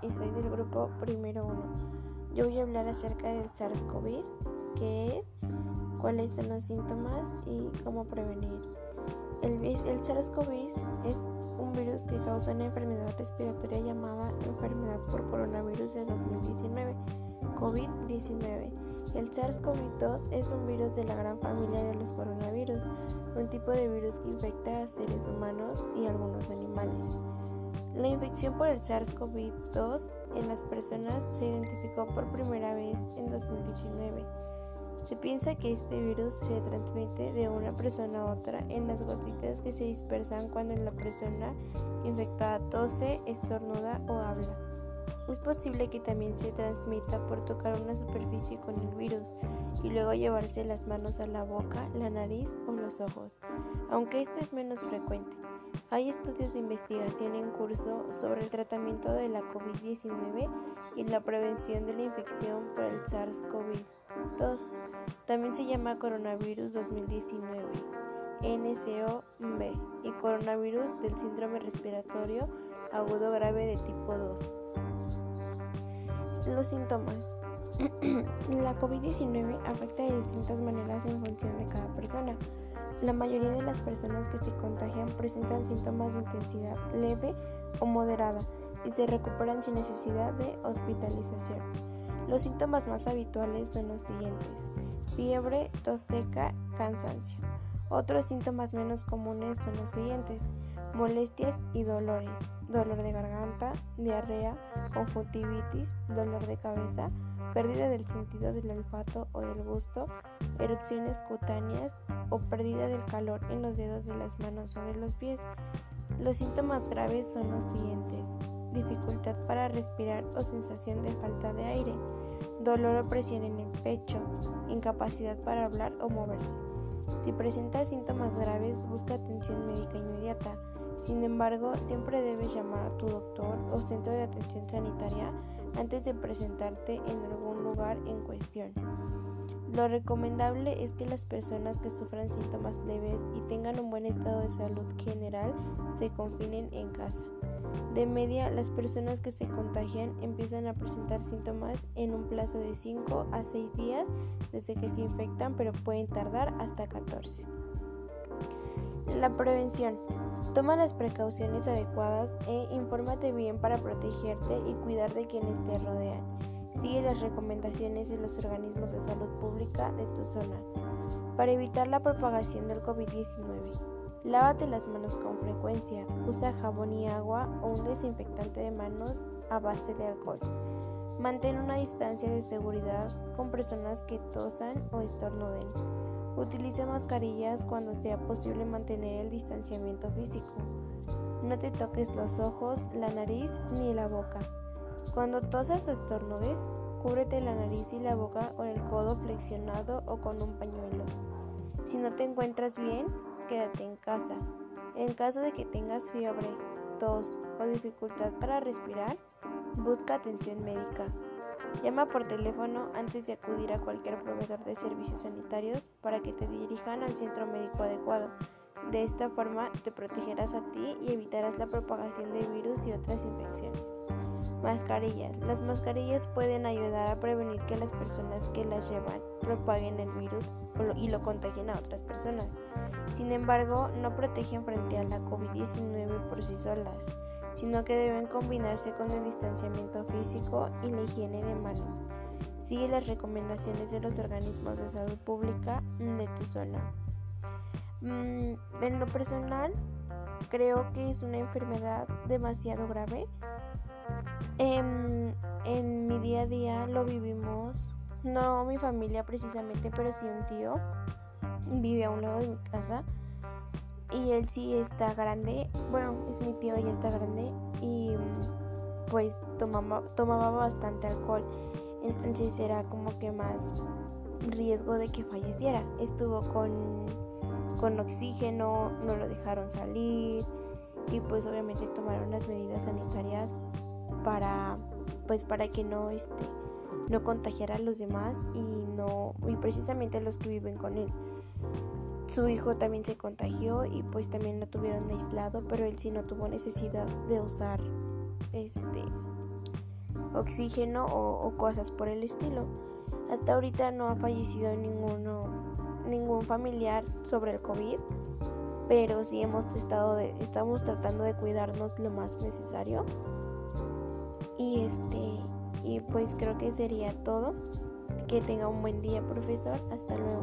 y soy del grupo Primero 1. Yo voy a hablar acerca del SARS-CoV, qué es, cuáles son los síntomas y cómo prevenir. El, el SARS-CoV es un virus que causa una enfermedad respiratoria llamada enfermedad por coronavirus de 2019, COVID-19. El SARS-CoV-2 es un virus de la gran familia de los coronavirus, un tipo de virus que infecta a seres humanos y algunos animales. La infección por el SARS-CoV-2 en las personas se identificó por primera vez en 2019. Se piensa que este virus se transmite de una persona a otra en las gotitas que se dispersan cuando la persona infectada tose, estornuda o habla. Es posible que también se transmita por tocar una superficie con el virus y luego llevarse las manos a la boca, la nariz o los ojos, aunque esto es menos frecuente. Hay estudios de investigación en curso sobre el tratamiento de la COVID-19 y la prevención de la infección por el SARS-CoV-2. También se llama coronavirus 2019, NCOV, y coronavirus del síndrome respiratorio agudo grave de tipo 2. Los síntomas. la COVID-19 afecta de distintas maneras en función de cada persona. La mayoría de las personas que se contagian presentan síntomas de intensidad leve o moderada y se recuperan sin necesidad de hospitalización. Los síntomas más habituales son los siguientes: fiebre, tos seca, cansancio. Otros síntomas menos comunes son los siguientes: molestias y dolores, dolor de garganta, diarrea, conjuntivitis, dolor de cabeza, pérdida del sentido del olfato o del gusto, erupciones cutáneas o pérdida del calor en los dedos de las manos o de los pies. Los síntomas graves son los siguientes. Dificultad para respirar o sensación de falta de aire, dolor o presión en el pecho, incapacidad para hablar o moverse. Si presenta síntomas graves, busca atención médica inmediata. Sin embargo, siempre debes llamar a tu doctor o centro de atención sanitaria antes de presentarte en algún lugar en cuestión. Lo recomendable es que las personas que sufran síntomas leves y tengan un buen estado de salud general se confinen en casa. De media, las personas que se contagian empiezan a presentar síntomas en un plazo de 5 a 6 días desde que se infectan, pero pueden tardar hasta 14. La prevención. Toma las precauciones adecuadas e infórmate bien para protegerte y cuidar de quienes te rodean. Las recomendaciones de los organismos de salud pública de tu zona. Para evitar la propagación del COVID-19, lávate las manos con frecuencia. Usa jabón y agua o un desinfectante de manos a base de alcohol. Mantén una distancia de seguridad con personas que tosan o estornuden. Utiliza mascarillas cuando sea posible mantener el distanciamiento físico. No te toques los ojos, la nariz ni la boca. Cuando tosas o estornudes, cúbrete la nariz y la boca con el codo flexionado o con un pañuelo. Si no te encuentras bien, quédate en casa. En caso de que tengas fiebre, tos o dificultad para respirar, busca atención médica. Llama por teléfono antes de acudir a cualquier proveedor de servicios sanitarios para que te dirijan al centro médico adecuado. De esta forma te protegerás a ti y evitarás la propagación de virus y otras infecciones. Mascarillas. Las mascarillas pueden ayudar a prevenir que las personas que las llevan propaguen el virus y lo contagien a otras personas. Sin embargo, no protegen frente a la COVID-19 por sí solas, sino que deben combinarse con el distanciamiento físico y la higiene de manos. Sigue las recomendaciones de los organismos de salud pública de tu zona. Mm, en lo personal, creo que es una enfermedad demasiado grave en, en mi día a día lo vivimos, no mi familia precisamente, pero sí un tío. Vive a un lado de mi casa y él sí está grande. Bueno, es mi tío, ya está grande y pues tomaba, tomaba bastante alcohol. Entonces era como que más riesgo de que falleciera. Estuvo con, con oxígeno, no lo dejaron salir y pues obviamente tomaron las medidas sanitarias para pues para que no este no contagiara a los demás y no y precisamente a los que viven con él. Su hijo también se contagió y pues también lo tuvieron aislado, pero él sí no tuvo necesidad de usar este oxígeno o, cosas por el estilo. Hasta ahorita no ha fallecido ninguno, ningún familiar sobre el COVID, pero sí hemos estado estamos tratando de cuidarnos lo más necesario. Y este y pues creo que sería todo. Que tenga un buen día, profesor. Hasta luego.